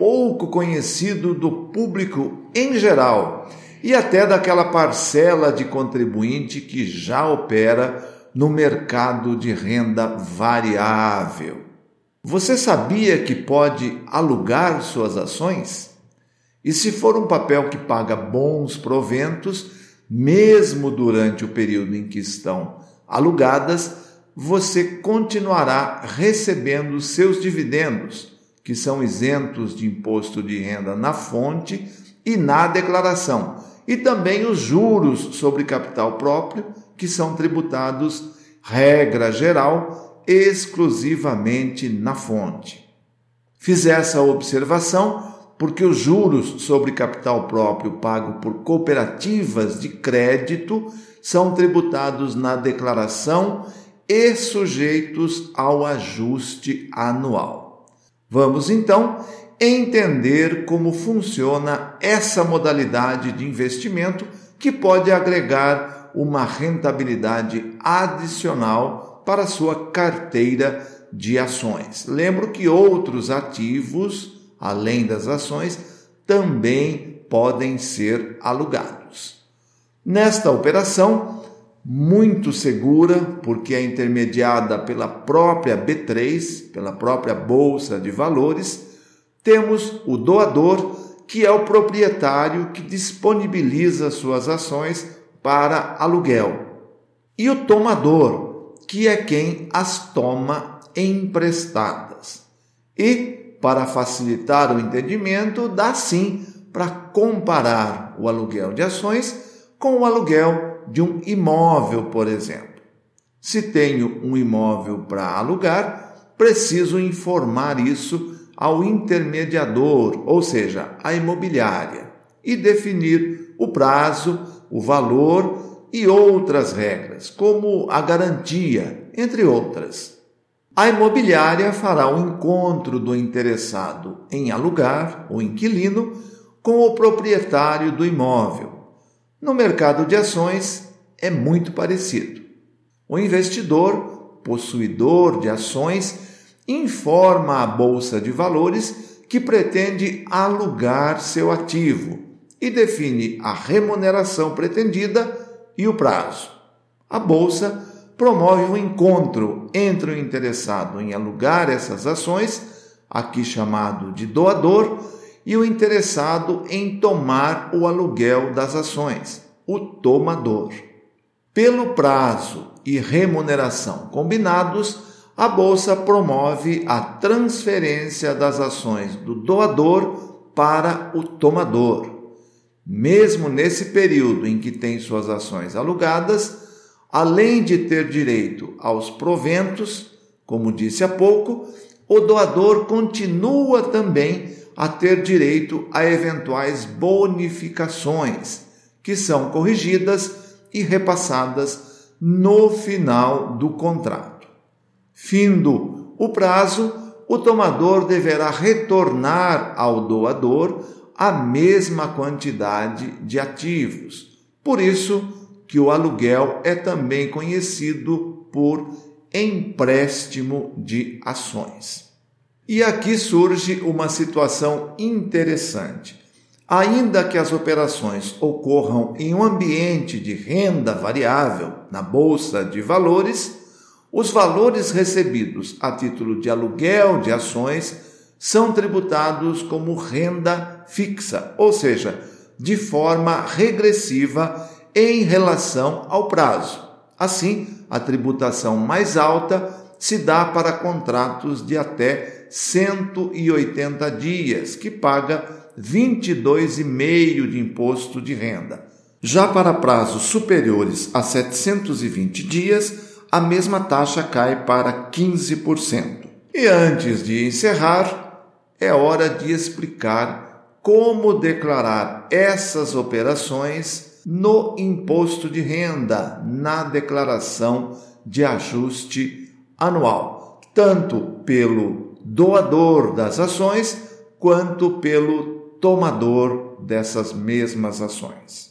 pouco conhecido do público em geral e até daquela parcela de contribuinte que já opera no mercado de renda variável. Você sabia que pode alugar suas ações? E se for um papel que paga bons proventos, mesmo durante o período em que estão alugadas, você continuará recebendo seus dividendos que são isentos de imposto de renda na fonte e na declaração, e também os juros sobre capital próprio, que são tributados, regra geral, exclusivamente na fonte. Fiz essa observação porque os juros sobre capital próprio pago por cooperativas de crédito são tributados na declaração e sujeitos ao ajuste anual. Vamos então entender como funciona essa modalidade de investimento que pode agregar uma rentabilidade adicional para sua carteira de ações. Lembro que outros ativos, além das ações, também podem ser alugados. Nesta operação, muito segura, porque é intermediada pela própria B3, pela própria Bolsa de Valores. Temos o doador, que é o proprietário que disponibiliza suas ações para aluguel, e o tomador, que é quem as toma emprestadas. E, para facilitar o entendimento, dá sim para comparar o aluguel de ações com o aluguel de um imóvel, por exemplo. Se tenho um imóvel para alugar, preciso informar isso ao intermediador, ou seja, à imobiliária, e definir o prazo, o valor e outras regras, como a garantia, entre outras. A imobiliária fará o um encontro do interessado em alugar, o inquilino, com o proprietário do imóvel no mercado de ações é muito parecido. O investidor, possuidor de ações, informa a bolsa de valores que pretende alugar seu ativo e define a remuneração pretendida e o prazo. A bolsa promove um encontro entre o interessado em alugar essas ações, aqui chamado de doador, e o interessado em tomar o aluguel das ações, o tomador. Pelo prazo e remuneração combinados, a bolsa promove a transferência das ações do doador para o tomador. Mesmo nesse período em que tem suas ações alugadas, além de ter direito aos proventos, como disse há pouco, o doador continua também a ter direito a eventuais bonificações, que são corrigidas e repassadas no final do contrato. Findo o prazo, o tomador deverá retornar ao doador a mesma quantidade de ativos. Por isso que o aluguel é também conhecido por empréstimo de ações. E aqui surge uma situação interessante. Ainda que as operações ocorram em um ambiente de renda variável na bolsa de valores, os valores recebidos a título de aluguel de ações são tributados como renda fixa, ou seja, de forma regressiva em relação ao prazo. Assim, a tributação mais alta se dá para contratos de até 180 dias, que paga 22,5% de imposto de renda. Já para prazos superiores a 720 dias, a mesma taxa cai para 15%. E antes de encerrar, é hora de explicar como declarar essas operações no imposto de renda, na declaração de ajuste anual, tanto pelo doador das ações quanto pelo tomador dessas mesmas ações.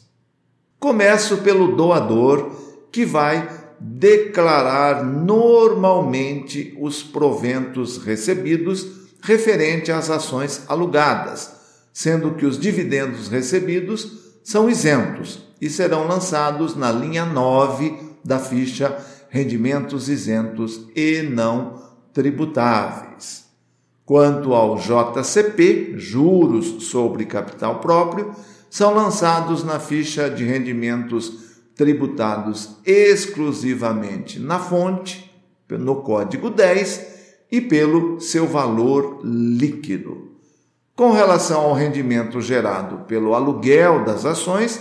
Começo pelo doador, que vai declarar normalmente os proventos recebidos referente às ações alugadas, sendo que os dividendos recebidos são isentos e serão lançados na linha 9 da ficha Rendimentos isentos e não tributáveis. Quanto ao JCP, juros sobre capital próprio, são lançados na ficha de rendimentos tributados exclusivamente na fonte, no código 10 e pelo seu valor líquido. Com relação ao rendimento gerado pelo aluguel das ações,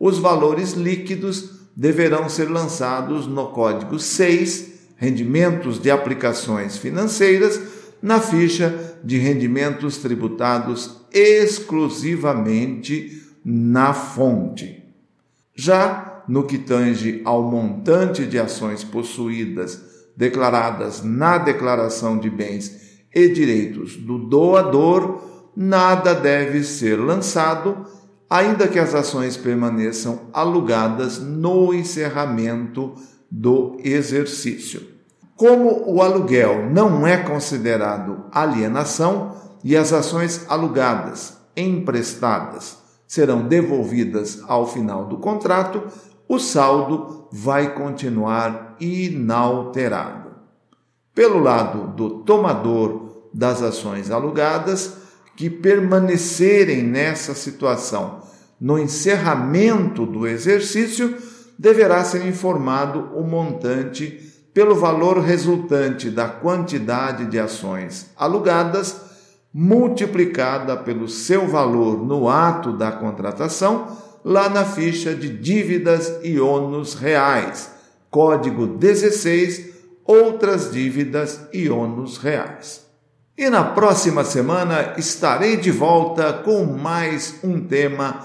os valores líquidos deverão ser lançados no código 6, rendimentos de aplicações financeiras, na ficha de rendimentos tributados exclusivamente na fonte. Já no que tange ao montante de ações possuídas declaradas na declaração de bens e direitos do doador, nada deve ser lançado, ainda que as ações permaneçam alugadas no encerramento do exercício. Como o aluguel não é considerado alienação e as ações alugadas, emprestadas, serão devolvidas ao final do contrato, o saldo vai continuar inalterado. Pelo lado do tomador das ações alugadas, que permanecerem nessa situação no encerramento do exercício, deverá ser informado o montante pelo valor resultante da quantidade de ações alugadas multiplicada pelo seu valor no ato da contratação lá na ficha de dívidas e ônus reais, código 16, outras dívidas e ônus reais. E na próxima semana estarei de volta com mais um tema